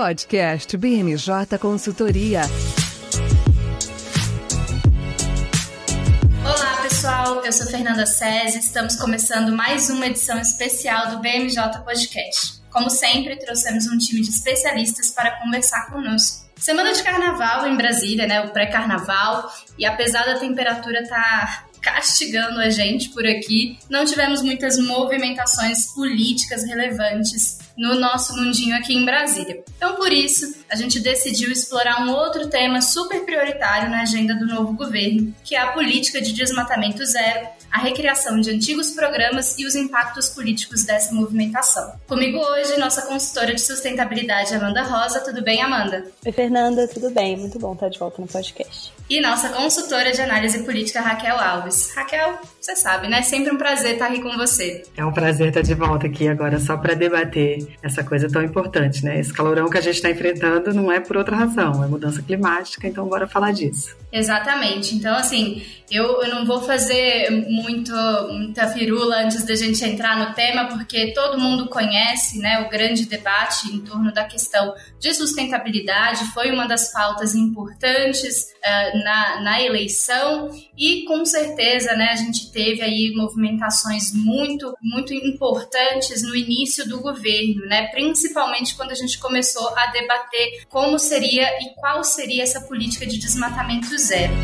Podcast BMJ Consultoria. Olá, pessoal. Eu sou Fernanda César. Estamos começando mais uma edição especial do BMJ Podcast. Como sempre, trouxemos um time de especialistas para conversar conosco. Semana de carnaval em Brasília, né? O pré-carnaval. E apesar da temperatura estar tá castigando a gente por aqui, não tivemos muitas movimentações políticas relevantes no nosso mundinho aqui em Brasília. Então, por isso, a gente decidiu explorar um outro tema super prioritário na agenda do novo governo, que é a política de desmatamento zero, a recriação de antigos programas e os impactos políticos dessa movimentação. Comigo hoje, nossa consultora de sustentabilidade, Amanda Rosa. Tudo bem, Amanda? Oi, Fernanda, tudo bem? Muito bom estar de volta no podcast. E nossa consultora de análise política, Raquel Alves. Raquel, você sabe, né? Sempre um prazer estar aqui com você. É um prazer estar de volta aqui agora só para debater essa coisa tão importante, né? Esse calorão que a gente está enfrentando não é por outra razão, é mudança climática, então bora falar disso. Exatamente. Então, assim, eu, eu não vou fazer muito, muita firula antes da gente entrar no tema, porque todo mundo conhece né, o grande debate em torno da questão de sustentabilidade, foi uma das pautas importantes uh, na, na eleição, e com certeza né, a gente teve aí movimentações muito, muito importantes no início do governo, né, principalmente quando a gente começou a debater como seria e qual seria essa política de desmatamento zero.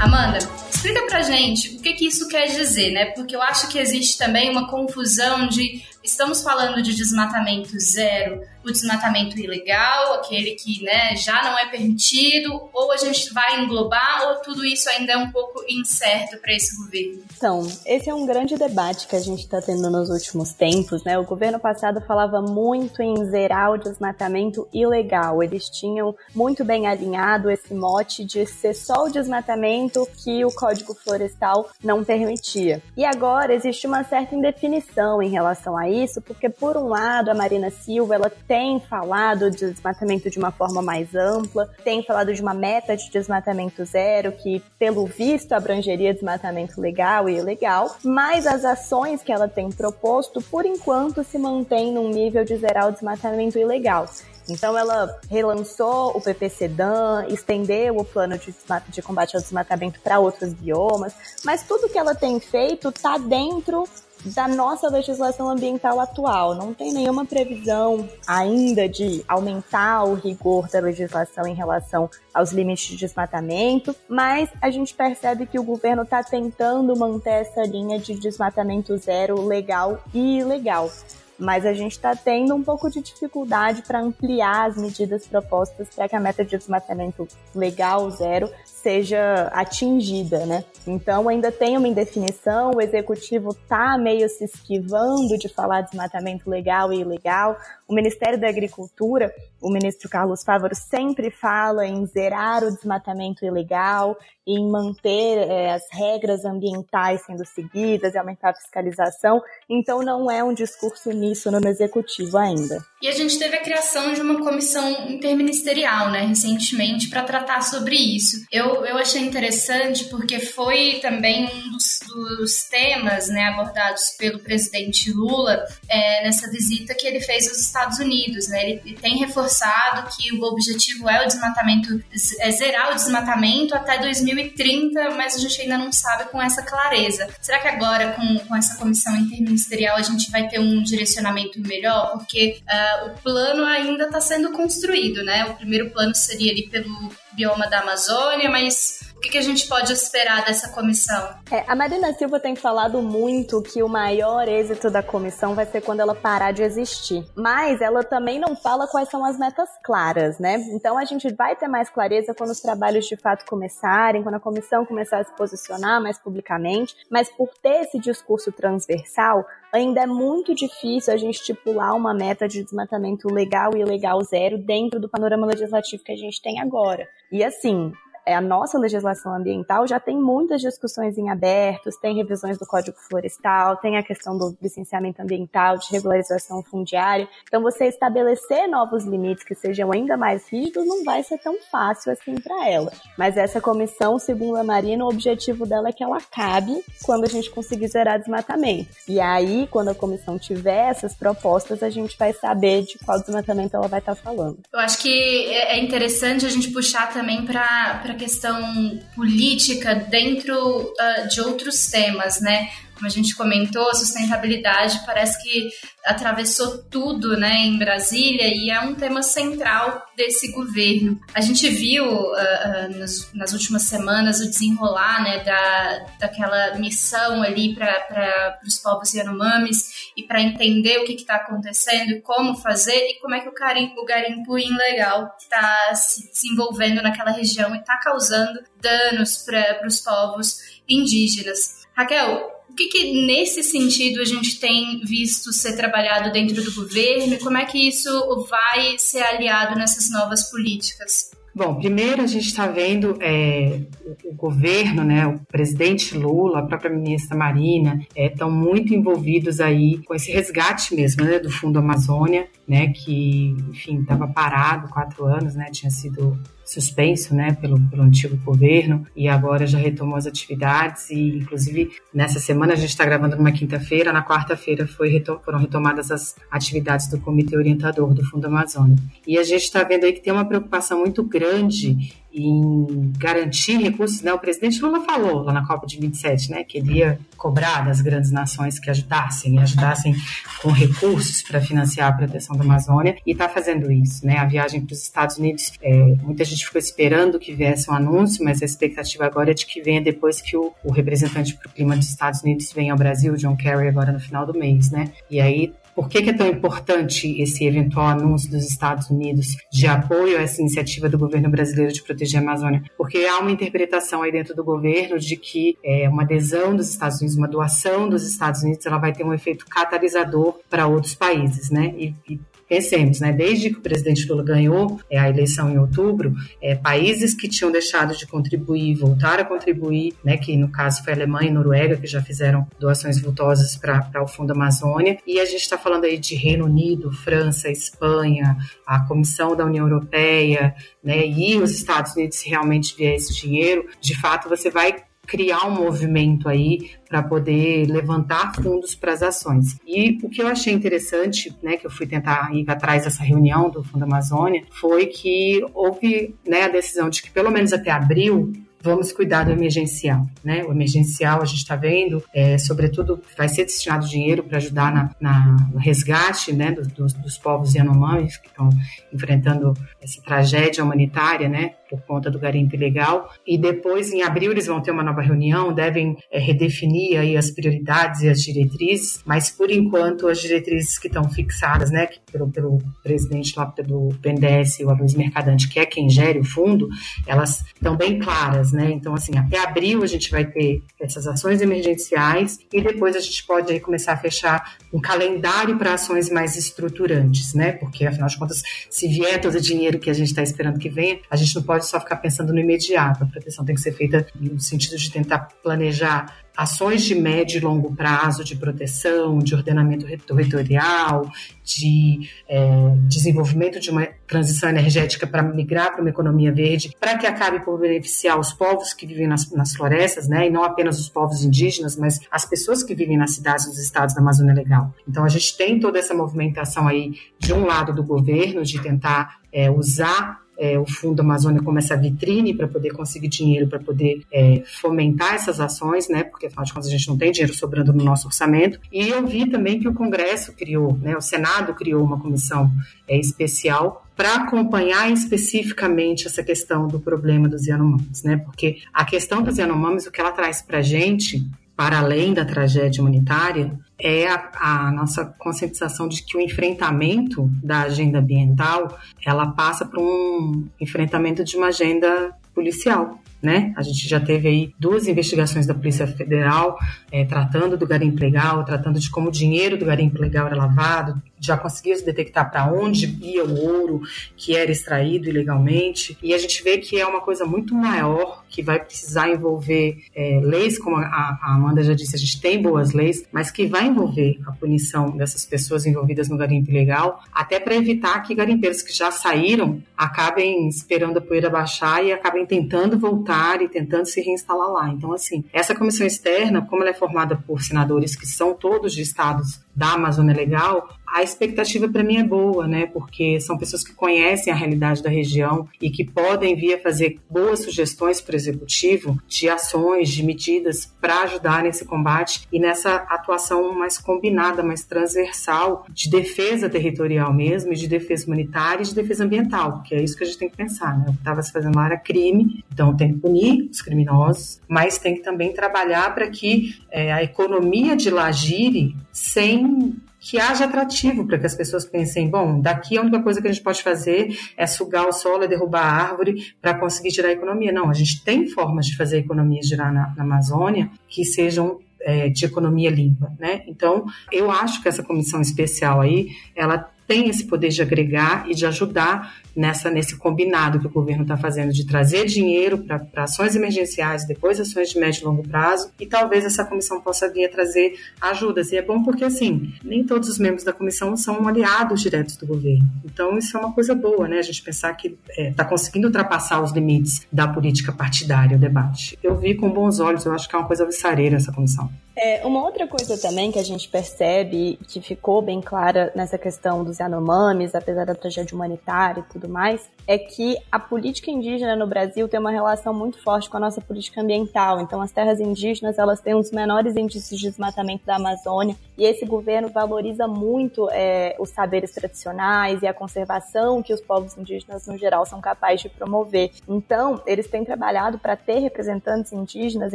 Amanda, explica pra gente o que, que isso quer dizer, né? Porque eu acho que existe também uma confusão de estamos falando de desmatamento zero, o desmatamento ilegal, aquele que né, já não é permitido, ou a gente vai englobar, ou tudo isso ainda é um pouco incerto para esse governo? Então, esse é um grande debate que a gente está tendo nos últimos tempos, né? O governo passado falava muito em zerar o desmatamento ilegal. Eles tinham muito bem alinhado esse mote de ser só o desmatamento que o Código Florestal não permitia. E agora existe uma certa indefinição em relação a isso, porque por um lado a Marina Silva ela tem falado de desmatamento de uma forma mais ampla, tem falado de uma meta de desmatamento zero que pelo visto abrangeria desmatamento legal e ilegal, mas as ações que ela tem proposto por enquanto se mantêm num nível de zerar o desmatamento ilegal. Então ela relançou o PPCDAN, estendeu o plano de, de combate ao desmatamento para outros biomas, mas tudo que ela tem feito está dentro da nossa legislação ambiental atual. Não tem nenhuma previsão ainda de aumentar o rigor da legislação em relação aos limites de desmatamento, mas a gente percebe que o governo está tentando manter essa linha de desmatamento zero legal e ilegal mas a gente está tendo um pouco de dificuldade para ampliar as medidas propostas para que a meta de desmatamento legal zero seja atingida, né? Então ainda tem uma indefinição, o executivo tá meio se esquivando de falar desmatamento legal e ilegal. O Ministério da Agricultura, o ministro Carlos Fávaro sempre fala em zerar o desmatamento ilegal, em manter é, as regras ambientais sendo seguidas e aumentar a fiscalização. Então não é um discurso uníssono no executivo ainda. E a gente teve a criação de uma comissão interministerial, né, recentemente, para tratar sobre isso. Eu, eu achei interessante porque foi também um dos, dos temas né, abordados pelo presidente Lula é, nessa visita que ele fez aos Estados Unidos. Né? Ele tem reforçado que o objetivo é o desmatamento, é zerar o desmatamento até 2030, mas a gente ainda não sabe com essa clareza. Será que agora, com, com essa comissão interministerial, a gente vai ter um direcionamento melhor? Porque uh, o plano ainda está sendo construído, né? O primeiro plano seria ali pelo bioma da Amazônia, mas o que, que, a gente pode esperar dessa comissão? É, a Marina Silva tem falado muito que o maior êxito da comissão vai ser quando ela parar de existir. Mas ela também não fala quais são as metas claras, né? Então a gente vai ter mais clareza quando os trabalhos de fato começarem, quando a comissão começar a se posicionar mais publicamente. Mas por ter esse discurso transversal, ainda é muito difícil a gente estipular uma meta de desmatamento legal e ilegal zero dentro do panorama legislativo que a gente tem agora. E assim, a nossa legislação ambiental já tem muitas discussões em abertos, tem revisões do Código Florestal, tem a questão do licenciamento ambiental, de regularização fundiária. Então, você estabelecer novos limites que sejam ainda mais rígidos não vai ser tão fácil assim para ela. Mas essa comissão, segundo a Marina, o objetivo dela é que ela cabe quando a gente conseguir zerar desmatamento. E aí, quando a comissão tiver essas propostas, a gente vai saber de qual desmatamento ela vai estar falando. Eu acho que é interessante a gente puxar também para questão política dentro uh, de outros temas, né? Como a gente comentou, a sustentabilidade parece que atravessou tudo né, em Brasília e é um tema central desse governo. A gente viu uh, uh, nas, nas, últimas semanas o desenrolar né, da, daquela missão ali para os povos Yanomamis e para entender o que está acontecendo e como fazer e como é que o garimpo, o garimpo ilegal está se desenvolvendo naquela região e está causando danos para os povos indígenas. Raquel, que, que, nesse sentido a gente tem visto ser trabalhado dentro do governo e como é que isso vai ser aliado nessas novas políticas? Bom, primeiro a gente está vendo é, o, governo, né, o presidente Lula, a própria ministra Marina, estão é, muito envolvidos aí com esse resgate mesmo, né, do Fundo Amazônia, né, que, enfim, estava parado quatro anos, né, tinha sido suspenso, né, pelo, pelo antigo governo e agora já retomou as atividades e, inclusive, nessa semana a gente está gravando numa quinta-feira, na quarta-feira retom foram retomadas as atividades do Comitê Orientador do Fundo Amazônia. E a gente está vendo aí que tem uma preocupação muito grande em garantir recursos, né? O presidente Lula falou lá na Copa de 27, né, que ele ia cobrar das grandes nações que ajudassem, ajudassem com recursos para financiar a proteção da Amazônia e está fazendo isso, né? A viagem para os Estados Unidos, é, muita gente ficou esperando que viesse um anúncio, mas a expectativa agora é de que venha depois que o, o representante para o clima dos Estados Unidos venha ao Brasil, John Kerry, agora no final do mês, né? E aí por que, que, é tão importante esse eventual anúncio dos Estados Unidos de apoio a essa iniciativa do governo brasileiro de proteger a Amazônia? Porque há uma interpretação aí dentro do governo de que é, uma adesão dos Estados Unidos, uma doação dos Estados Unidos, ela vai ter um efeito catalisador para outros países, né? E, e Pensemos, né, desde que o presidente Lula ganhou é, a eleição em outubro, é, países que tinham deixado de contribuir voltaram a contribuir, né, que no caso foi Alemanha e Noruega, que já fizeram doações vultosas para o Fundo Amazônia. E a gente está falando aí de Reino Unido, França, Espanha, a Comissão da União Europeia, né, e os Estados Unidos, realmente vier esse dinheiro, de fato você vai criar um movimento aí para poder levantar fundos para as ações. E o que eu achei interessante, né, que eu fui tentar ir atrás dessa reunião do Fundo Amazônia, foi que houve né, a decisão de que pelo menos até abril vamos cuidar do emergencial, né? O emergencial a gente está vendo, é, sobretudo vai ser destinado dinheiro para ajudar na, na, no resgate, né, dos, dos, dos povos Yanomamis que estão enfrentando essa tragédia humanitária, né? Por conta do garimpo ilegal. E depois, em abril, eles vão ter uma nova reunião, devem é, redefinir aí as prioridades e as diretrizes, mas por enquanto as diretrizes que estão fixadas, né, pelo, pelo presidente lá do BNDES, o Luiz Mercadante, que é quem gere o fundo, elas estão bem claras, né? Então, assim, até abril a gente vai ter essas ações emergenciais e depois a gente pode aí começar a fechar um calendário para ações mais estruturantes, né? Porque, afinal de contas, se vier todo o dinheiro que a gente está esperando que venha, a gente não pode pode só ficar pensando no imediato. A proteção tem que ser feita no sentido de tentar planejar ações de médio e longo prazo de proteção, de ordenamento territorial, de é, desenvolvimento de uma transição energética para migrar para uma economia verde, para que acabe por beneficiar os povos que vivem nas, nas, florestas, né, e não apenas os povos indígenas, mas as pessoas que vivem nas cidades nos estados da Amazônia Legal. Então a gente tem toda essa movimentação aí de um lado do governo de tentar é, usar é, o Fundo Amazônia como essa vitrine para poder conseguir dinheiro, para poder é, fomentar essas ações, né? Porque afinal de contas a gente não tem dinheiro sobrando no nosso orçamento. E eu vi também que o Congresso criou, né? O Senado criou uma comissão é, especial para acompanhar especificamente essa questão do problema dos Yanomamis, né? Porque a questão dos Yanomamis, o que ela traz para a gente para além da tragédia humanitária, é a, a, nossa conscientização de que o enfrentamento da agenda ambiental ela passa por um enfrentamento de uma agenda policial. Né? A gente já teve aí duas investigações da Polícia Federal é, tratando do garimpo legal, tratando de como o dinheiro do garimpo legal era lavado, já conseguiu se detectar para onde ia o ouro que era extraído ilegalmente. E a gente vê que é uma coisa muito maior que vai precisar envolver é, leis, como a, a, Amanda já disse, a gente tem boas leis, mas que vai envolver a punição dessas pessoas envolvidas no garimpo ilegal, até para evitar que garimpeiros que já saíram acabem esperando a poeira baixar e acabem tentando voltar e tentando se reinstalar lá. Então, assim, essa comissão externa, como ela é formada por senadores que são todos de estados da Amazônia Legal, a expectativa para mim é boa, né? Porque são pessoas que conhecem a realidade da região e que podem vir a fazer boas sugestões para o executivo de ações, de medidas para ajudar nesse combate e nessa atuação mais combinada, mais transversal de defesa territorial mesmo, de defesa humanitária e de defesa ambiental, que é isso que a gente tem que pensar, né? O que estava se fazendo lá era crime, então tem que punir os criminosos, mas tem que também trabalhar para que é, a economia de lá gire sem que haja atrativo para que as pessoas pensem, bom, daqui a única coisa que a gente pode fazer é sugar o solo, é derrubar a árvore para conseguir tirar a economia. Não, a gente tem formas de fazer a economia girar na, na Amazônia que sejam é, de economia limpa, né? Então, eu acho que essa comissão especial aí, ela tem esse poder de agregar e de ajudar nessa nesse combinado que o governo está fazendo de trazer dinheiro para ações emergenciais, depois ações de médio e longo prazo, e talvez essa comissão possa vir a trazer ajudas. E é bom porque, assim, nem todos os membros da comissão são aliados diretos do governo. Então, isso é uma coisa boa, né? A gente pensar que está é, tá conseguindo ultrapassar os limites da política partidária, o debate. Eu vi com bons olhos, eu acho que é uma coisa alvissareira essa comissão. É, uma outra coisa também que a gente percebe, que ficou bem clara nessa questão dos Yanomamis, apesar da tragédia humanitária e tudo mais, é que a política indígena no Brasil tem uma relação muito forte com a nossa política ambiental. Então, as terras indígenas, elas têm os menores índices de desmatamento da Amazônia e esse governo valoriza muito é, os saberes tradicionais e a conservação que os povos indígenas, no geral, são capazes de promover. Então, eles têm trabalhado para ter representantes indígenas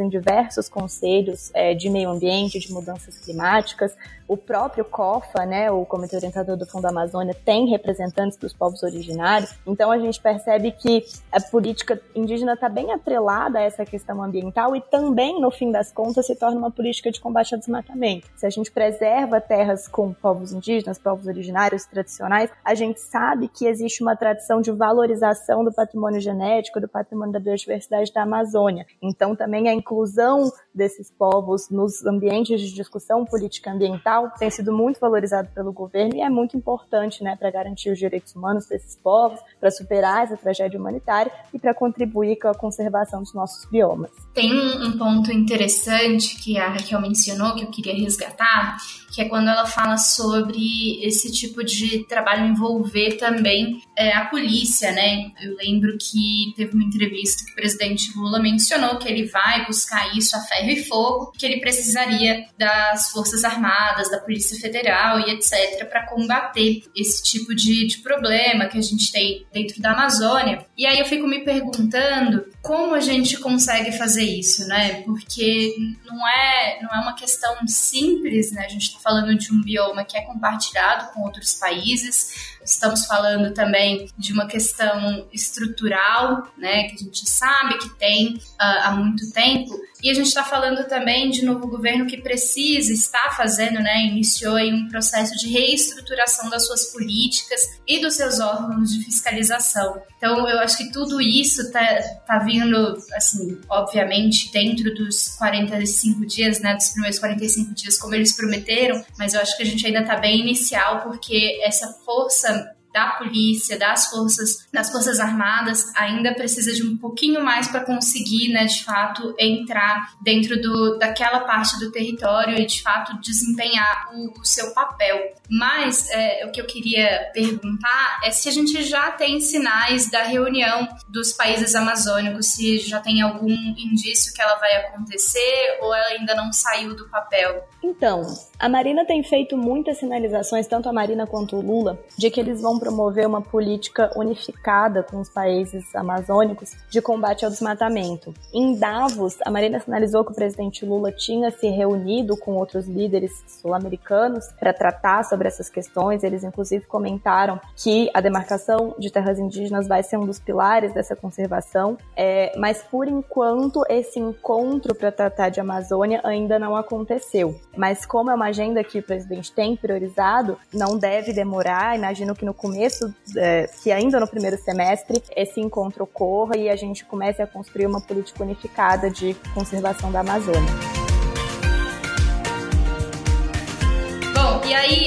em diversos conselhos é, de meio ambiente, de mudanças climáticas. O próprio COFA, né, o Comitê Orientador do Fundo Amazônia, tem representantes dos povos originários. Então a gente percebe que a política indígena está bem atrelada a essa questão ambiental e também, no fim das contas, se torna uma política de combate ao desmatamento. Se a gente preserva terras com povos indígenas, povos originários tradicionais, a gente sabe que existe uma tradição de valorização do patrimônio genético, do patrimônio da biodiversidade da Amazônia. Então também a inclusão desses povos nos ambientes de discussão política ambiental tem sido muito valorizado pelo governo e é muito importante né, para garantir os direitos humanos desses povos, para superar essa tragédia humanitária e para contribuir com a conservação dos nossos biomas. Tem um ponto interessante que a Raquel mencionou que eu queria resgatar, que é quando ela fala sobre esse tipo de trabalho envolver também é, a polícia, né? Eu lembro que teve uma entrevista que o presidente Lula mencionou que ele vai buscar isso a ferro e fogo, que ele precisaria das Forças Armadas, da Polícia Federal e etc. para combater esse tipo de, de problema que a gente tem dentro da Amazônia. E aí eu fico me perguntando como a gente consegue fazer isso, né? Porque não é, não é uma questão simples, né? Gente está falando de um bioma que é compartilhado com outros países, estamos falando também de uma questão estrutural, né? Que a gente sabe que tem uh, há muito tempo. E a gente está falando também de novo governo que precisa, está fazendo, né? Iniciou um processo de reestruturação das suas políticas e dos seus órgãos de fiscalização. Então, eu acho que tudo isso está tá vindo, assim, obviamente, dentro dos 45 dias, né? Dos primeiros 45 dias, como eles prometeram, mas eu acho que a gente ainda está bem inicial, porque essa força da polícia, das forças, das forças armadas, ainda precisa de um pouquinho mais para conseguir, né, de fato, entrar dentro do, daquela parte do território e de fato desempenhar o, o seu papel. Mas é, o que eu queria perguntar é se a gente já tem sinais da reunião dos países amazônicos, se já tem algum indício que ela vai acontecer ou ela ainda não saiu do papel. Então, a Marina tem feito muitas sinalizações, tanto a Marina quanto o Lula, de que eles vão promover uma política unificada com os países amazônicos de combate ao desmatamento. Em Davos, a Marina sinalizou que o presidente Lula tinha se reunido com outros líderes sul-americanos para tratar sobre essas questões. Eles, inclusive, comentaram que a demarcação de terras indígenas vai ser um dos pilares dessa conservação, é, mas por enquanto esse encontro para tratar de Amazônia ainda não aconteceu. Mas como é uma agenda que o presidente tem priorizado, não deve demorar. Imagino que no começo, é, que ainda no primeiro semestre, esse encontro ocorra e a gente comece a construir uma política unificada de conservação da Amazônia. e aí,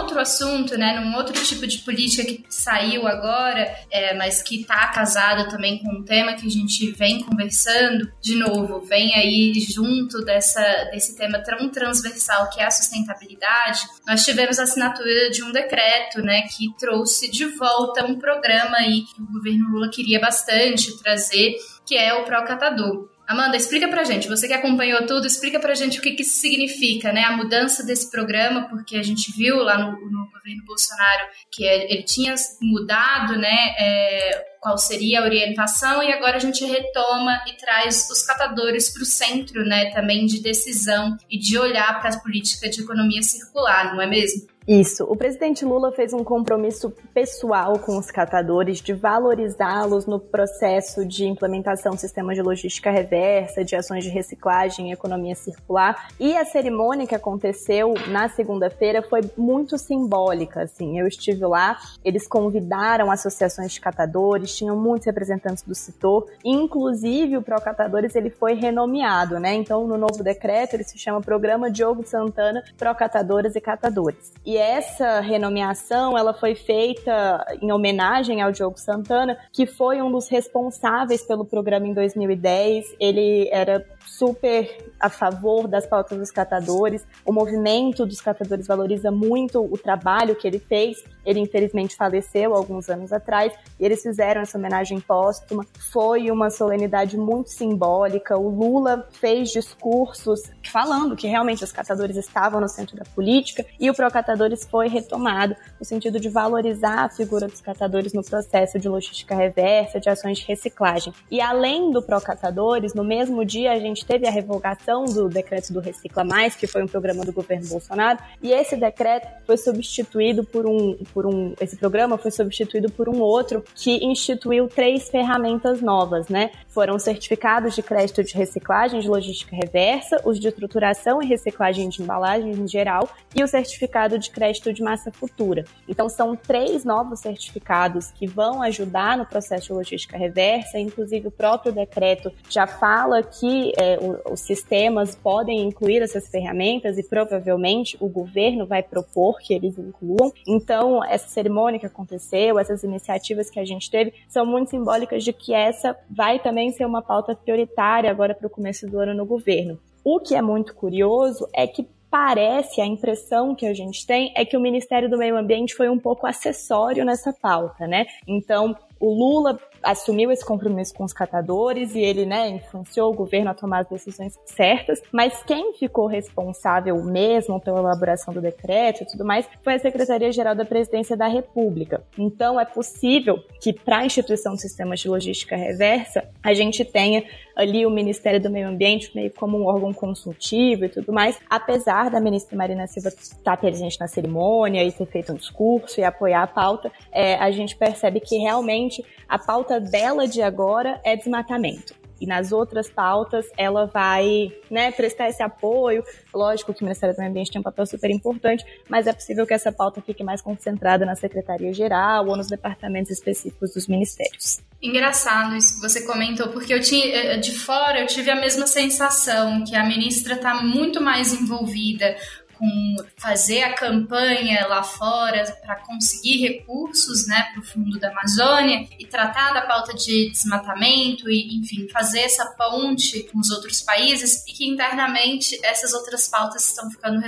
outro assunto, né, num outro tipo de política que saiu agora, é, mas que está casado também com um tema que a gente vem conversando, de novo, vem aí junto dessa, desse tema tão transversal que é a sustentabilidade, nós tivemos a assinatura de um decreto, né, que trouxe de volta um programa aí que o governo Lula queria bastante trazer, que é o Procatador. Amanda, explica pra gente, você que acompanhou tudo, explica pra gente o que, que isso significa, né? A mudança desse programa, porque a gente viu lá no, no governo Bolsonaro que ele tinha mudado, né? É, qual seria a orientação e agora a gente retoma e traz os catadores para o centro, né, também de decisão e de olhar para a política de economia circular, não é mesmo? Isso. O presidente Lula fez um compromisso pessoal com os catadores de valorizá-los no processo de implementação do sistema de logística reversa, de ações de reciclagem e economia circular. E a cerimônia que aconteceu na segunda-feira foi muito simbólica, assim. Eu estive lá, eles convidaram associações de catadores, tinham muitos representantes do setor, inclusive o Procatadores ele foi renomeado, né? Então, no novo decreto, ele se chama Programa Diogo Santana Procatadores e Catadores. E essa renomeação, ela foi feita em homenagem ao Diogo Santana, que foi um dos responsáveis pelo programa em 2010. Ele era super a favor das pautas dos catadores. O movimento dos catadores valoriza muito o trabalho que ele fez. Ele infelizmente faleceu alguns anos atrás e eles fizeram essa homenagem póstuma. Foi uma solenidade muito simbólica. O Lula fez discursos falando que realmente os catadores estavam no centro da política e o Procatadores foi retomado no sentido de valorizar a figura dos catadores no processo de logística reversa, de ações de reciclagem. E além do Procatadores, no mesmo dia a gente teve a revogação do decreto do Recicla Mais, que foi um programa do governo Bolsonaro, e esse decreto foi substituído por um, por um, esse programa foi substituído por um outro que instituiu três ferramentas novas, né? Foram certificados de crédito de reciclagem de logística reversa, os de estruturação e reciclagem de embalagens em geral e o certificado de crédito de massa futura. Então são três novos certificados que vão ajudar no processo de logística reversa, inclusive o próprio decreto já fala que é, os sistemas podem incluir essas ferramentas e provavelmente o governo vai propor que eles incluam. Então, essa cerimônia que aconteceu, essas iniciativas que a gente teve, são muito simbólicas de que essa vai também ser uma pauta prioritária agora para o começo do ano no governo. O que é muito curioso é que parece, a impressão que a gente tem é que o Ministério do Meio Ambiente foi um pouco acessório nessa pauta, né? Então, o Lula assumiu esse compromisso com os catadores e ele, né, influenciou o governo a tomar as decisões certas, mas quem ficou responsável mesmo pela elaboração do decreto e tudo mais foi a Secretaria-Geral da Presidência da República. Então é possível que para a instituição de sistemas de logística reversa a gente tenha ali o Ministério do Meio Ambiente meio como um órgão consultivo e tudo mais, apesar da ministra Marina Silva estar presente na cerimônia e ter feito um discurso e apoiar a pauta, é, a gente percebe que realmente a pauta dela de agora é desmatamento. E nas outras pautas ela vai né, prestar esse apoio. Lógico que o Ministério do Meio Ambiente tem um papel super importante, mas é possível que essa pauta fique mais concentrada na Secretaria-Geral ou nos departamentos específicos dos ministérios. Engraçado isso que você comentou, porque eu tinha eh, de fora eu tive a mesma sensação que a ministra está muito mais envolvida com fazer a campanha lá fora para conseguir recursos né, para o fundo da Amazônia e tratar da pauta de desmatamento e, enfim, fazer essa ponte com os outros países e que internamente essas outras pautas estão ficando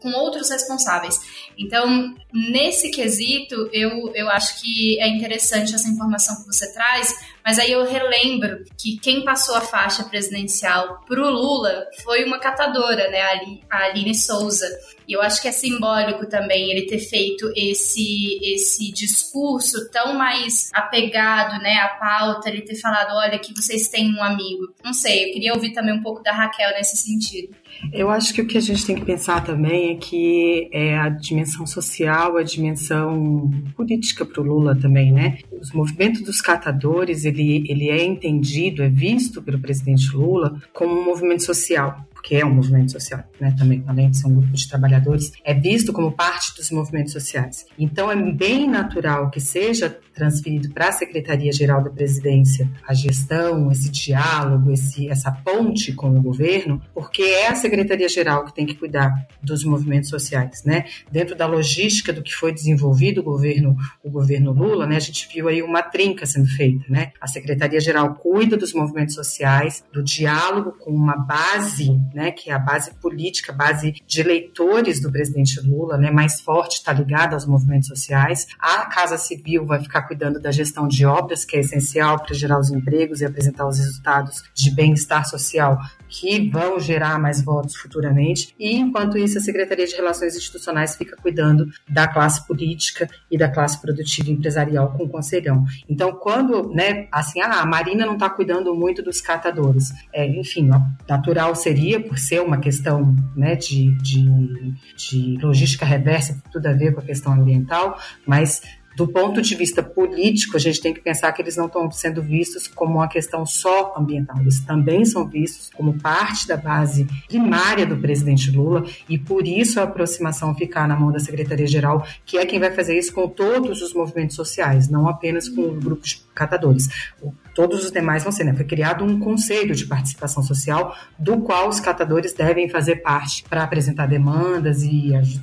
com outros responsáveis. Então, nesse quesito, eu, eu acho que é interessante essa informação que você traz, mas aí eu relembro que quem passou a faixa presidencial pro Lula foi uma catadora, né, a Aline Souza. E eu acho que é simbólico também ele ter feito esse esse discurso tão mais apegado, né, à pauta, ele ter falado, olha, que vocês têm um amigo. Não sei, eu queria ouvir também um pouco da Raquel nesse sentido. Eu acho que o que a gente tem que pensar também é que é a dimensão social, a dimensão política para o Lula também, né? Os movimentos dos catadores, ele, ele é entendido, é visto pelo presidente Lula como um movimento social que é um movimento social, né, também, além de ser um grupo de trabalhadores, é visto como parte dos movimentos sociais. Então, é bem natural que seja transferido para a Secretaria-Geral da Presidência a gestão, esse diálogo, esse, essa ponte com o governo, porque é a Secretaria-Geral que tem que cuidar dos movimentos sociais, né? Dentro da logística do que foi desenvolvido o governo, o governo Lula, né, a gente viu aí uma trinca sendo feita, né? A Secretaria-Geral cuida dos movimentos sociais, do diálogo com uma base né, que é a base política, a base de eleitores do presidente Lula, né, mais forte, está ligada aos movimentos sociais. A Casa Civil vai ficar cuidando da gestão de obras, que é essencial para gerar os empregos e apresentar os resultados de bem-estar social que vão gerar mais votos futuramente. E, enquanto isso, a Secretaria de Relações Institucionais fica cuidando da classe política e da classe produtiva empresarial com o Conselhão. Então, quando, né, assim, ah, a Marina não está cuidando muito dos catadores. É, enfim, natural seria, por ser uma questão né, de, de, de logística reversa, tudo a ver com a questão ambiental, mas do ponto de vista político, a gente tem que pensar que eles não estão sendo vistos como uma questão só ambiental, eles também são vistos como parte da base primária do presidente Lula e por isso a aproximação ficar na mão da Secretaria-Geral, que é quem vai fazer isso com todos os movimentos sociais, não apenas com grupos de catadores todos os demais vão ser, né? Foi criado um conselho de participação social do qual os catadores devem fazer parte para apresentar demandas e aj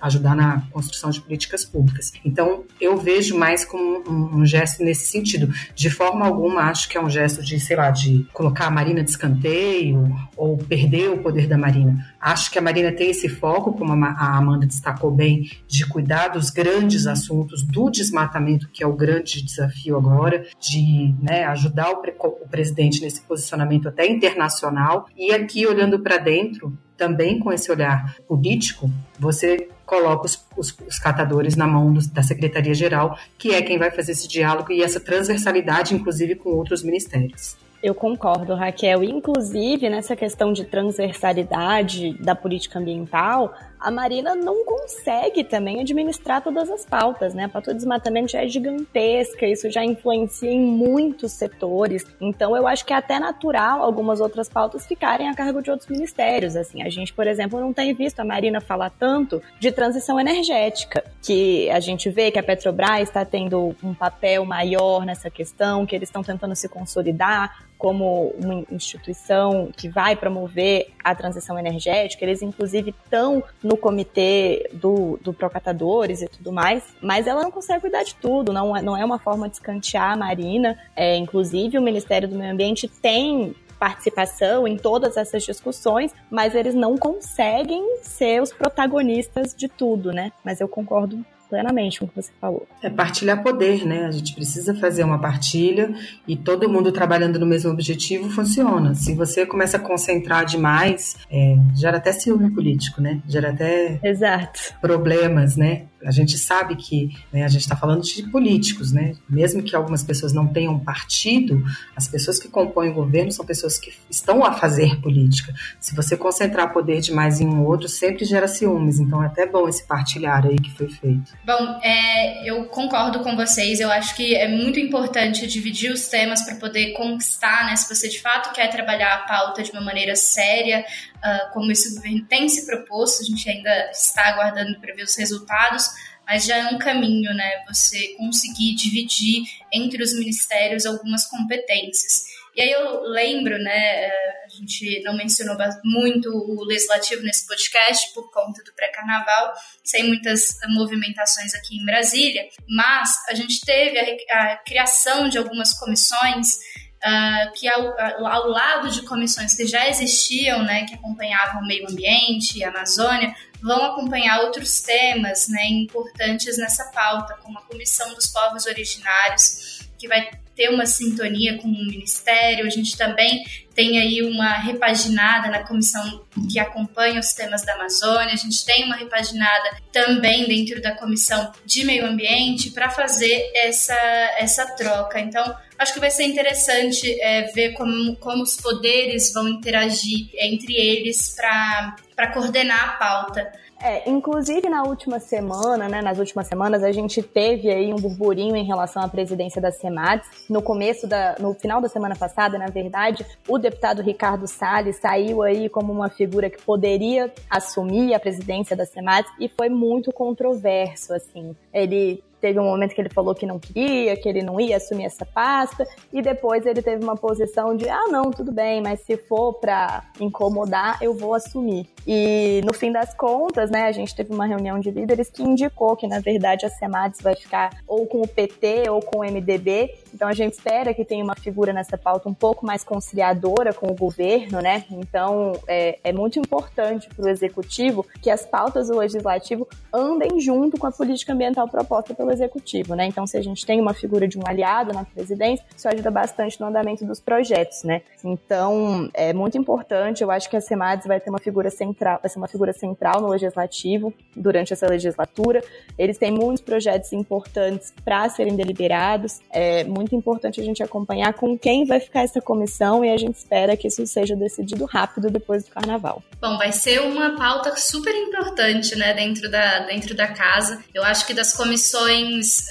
ajudar na construção de políticas públicas. Então, eu vejo mais como um, um, gesto nesse sentido. De forma alguma, acho que é um gesto de, sei lá, de colocar a Marina de escanteio ou perder o poder da Marina. Acho que a Marina tem esse foco, como a Amanda destacou bem, de cuidar dos grandes assuntos do desmatamento, que é o grande desafio agora, de né, ajudar o, o presidente nesse posicionamento até internacional. E aqui, olhando para dentro, também com esse olhar político, você coloca os, os, os catadores na mão da Secretaria-Geral, que é quem vai fazer esse diálogo e essa transversalidade, inclusive com outros ministérios. Eu concordo, Raquel. Inclusive, nessa questão de transversalidade da política ambiental, a Marina não consegue também administrar todas as pautas, né? A pauta do desmatamento já é gigantesca, isso já influencia em muitos setores. Então, eu acho que é até natural algumas outras pautas ficarem a cargo de outros ministérios. Assim, a gente, por exemplo, não tem visto a Marina falar tanto de transição energética, que a gente vê que a Petrobras está tendo um papel maior nessa questão, que eles estão tentando se consolidar como uma instituição que vai promover a transição energética. Eles, inclusive, estão no comitê do, do Procatadores e tudo mais, mas ela não consegue cuidar de tudo, não, é, não é uma forma de escantear a Marina. É, inclusive, o Ministério do Meio Ambiente tem participação em todas essas discussões, mas eles não conseguem ser os protagonistas de tudo, né? Mas eu concordo plenamente com o que você falou. É partilhar poder, né? A gente precisa fazer uma partilha e todo mundo trabalhando no mesmo objetivo funciona. Se você começa a concentrar demais, é, gera até ciúme político, né? Gera até Exato. problemas, né? A gente sabe que né, a gente está falando de políticos, né? Mesmo que algumas pessoas não tenham partido, as pessoas que compõem o governo são pessoas que estão a fazer política. Se você concentrar poder demais em um outro, sempre gera ciúmes. Então é até bom esse partilhar aí que foi feito. Bom, é, eu concordo com vocês. Eu acho que é muito importante dividir os temas para poder conquistar, né? Se você de fato quer trabalhar a pauta de uma maneira séria, uh, como esse governo tem se proposto, a gente ainda está aguardando para ver os resultados, mas já é um caminho, né? Você conseguir dividir entre os ministérios algumas competências. E aí eu lembro, né, a gente não mencionou muito o legislativo nesse podcast por conta do pré-carnaval, sem muitas movimentações aqui em Brasília, mas a gente teve a, a criação de algumas comissões uh, que ao, ao, lado de comissões que já existiam, né, que acompanhavam o meio ambiente a Amazônia, vão acompanhar outros temas né, importantes nessa pauta, como a Comissão dos Povos Originários, que vai ter uma sintonia com o Ministério. A gente também tem aí uma repaginada na comissão que acompanha os temas da Amazônia, a gente tem uma repaginada também dentro da comissão de meio ambiente para fazer essa, essa troca. Então, acho que vai ser interessante é, ver como, como os poderes vão interagir entre eles para coordenar a pauta. É, inclusive na última semana, né, nas últimas semanas, a gente teve aí um burburinho em relação à presidência da SEMADS. No começo da, no final da semana passada, na verdade, o deputado Ricardo Salles saiu aí como uma figura que poderia assumir a presidência da SEMADS e foi muito controverso, assim. Ele teve um momento que ele falou que não queria, que ele não ia assumir essa pasta, e depois ele teve uma posição de, ah, não, tudo bem, mas se for para incomodar, eu vou assumir. E no fim das contas, né, a gente teve uma reunião de líderes que indicou que, na verdade, a SEMADES vai ficar ou com o PT ou com o MDB. Então a gente espera que tenha uma figura nessa pauta um pouco mais conciliadora com o governo, né? Então é, é muito importante para o executivo que as pautas do legislativo andem junto com a política ambiental proposta pelo executivo, né? Então se a gente tem uma figura de um aliado na presidência, isso ajuda bastante no andamento dos projetos, né? Então é muito importante. Eu acho que a SEMADES vai ter uma figura central, vai ser uma figura central no legislativo durante essa legislatura. Eles têm muitos projetos importantes para serem deliberados. É muito importante a gente acompanhar com quem vai ficar essa comissão e a gente espera que isso seja decidido rápido depois do carnaval. Bom, vai ser uma pauta super importante, né, dentro da, dentro da casa. Eu acho que das comissões,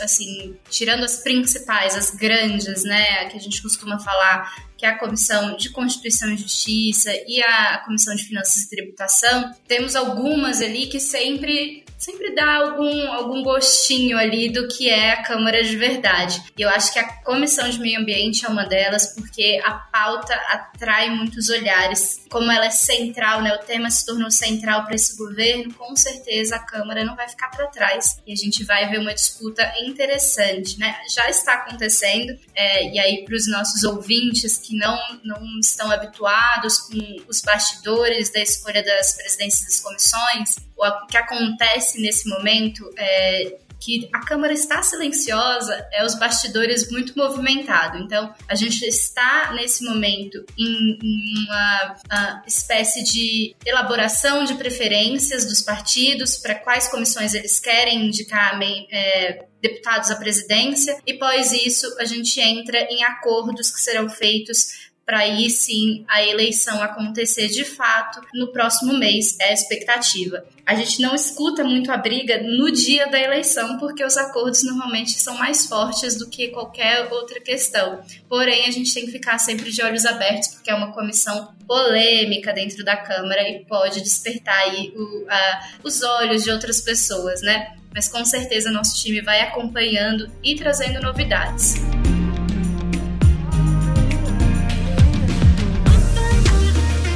assim, tirando as principais, as grandes, né, que a gente costuma falar que é a Comissão de Constituição e Justiça e a Comissão de Finanças e Tributação, temos algumas ali que sempre sempre dá algum, algum gostinho ali do que é a Câmara de verdade. E eu acho que a Comissão de Meio Ambiente é uma delas, porque a pauta atrai muitos olhares. Como ela é central, né, o tema se tornou central para esse governo, com certeza a Câmara não vai ficar para trás. E a gente vai ver uma disputa interessante. Né? Já está acontecendo, é, e aí para os nossos ouvintes que não, não estão habituados com os bastidores da escolha das presidências das comissões, o que acontece nesse momento é que a Câmara está silenciosa, é os bastidores muito movimentado. Então, a gente está nesse momento em, uma, uma, espécie de elaboração de preferências dos partidos para quais comissões eles querem indicar é, deputados à presidência, e após isso a gente entra em acordos que serão feitos para aí sim a eleição acontecer de fato no próximo mês, é a expectativa. A gente não escuta muito a briga no dia da eleição, porque os acordos normalmente são mais fortes do que qualquer outra questão. Porém, a gente tem que ficar sempre de olhos abertos, porque é uma comissão polêmica dentro da Câmara e pode despertar aí o, a, os olhos de outras pessoas, né? Mas com certeza nosso time vai acompanhando e trazendo novidades.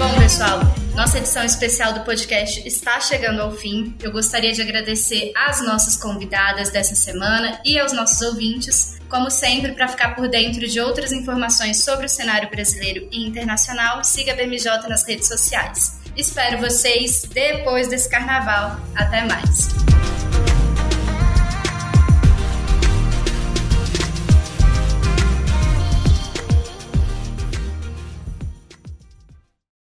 Bom, pessoal, nossa edição especial do podcast está chegando ao fim. Eu gostaria de agradecer às nossas convidadas dessa semana e aos nossos ouvintes. Como sempre, para ficar por dentro de outras informações sobre o cenário brasileiro e internacional, siga a BMJ nas redes sociais. Espero vocês depois desse carnaval. Até mais!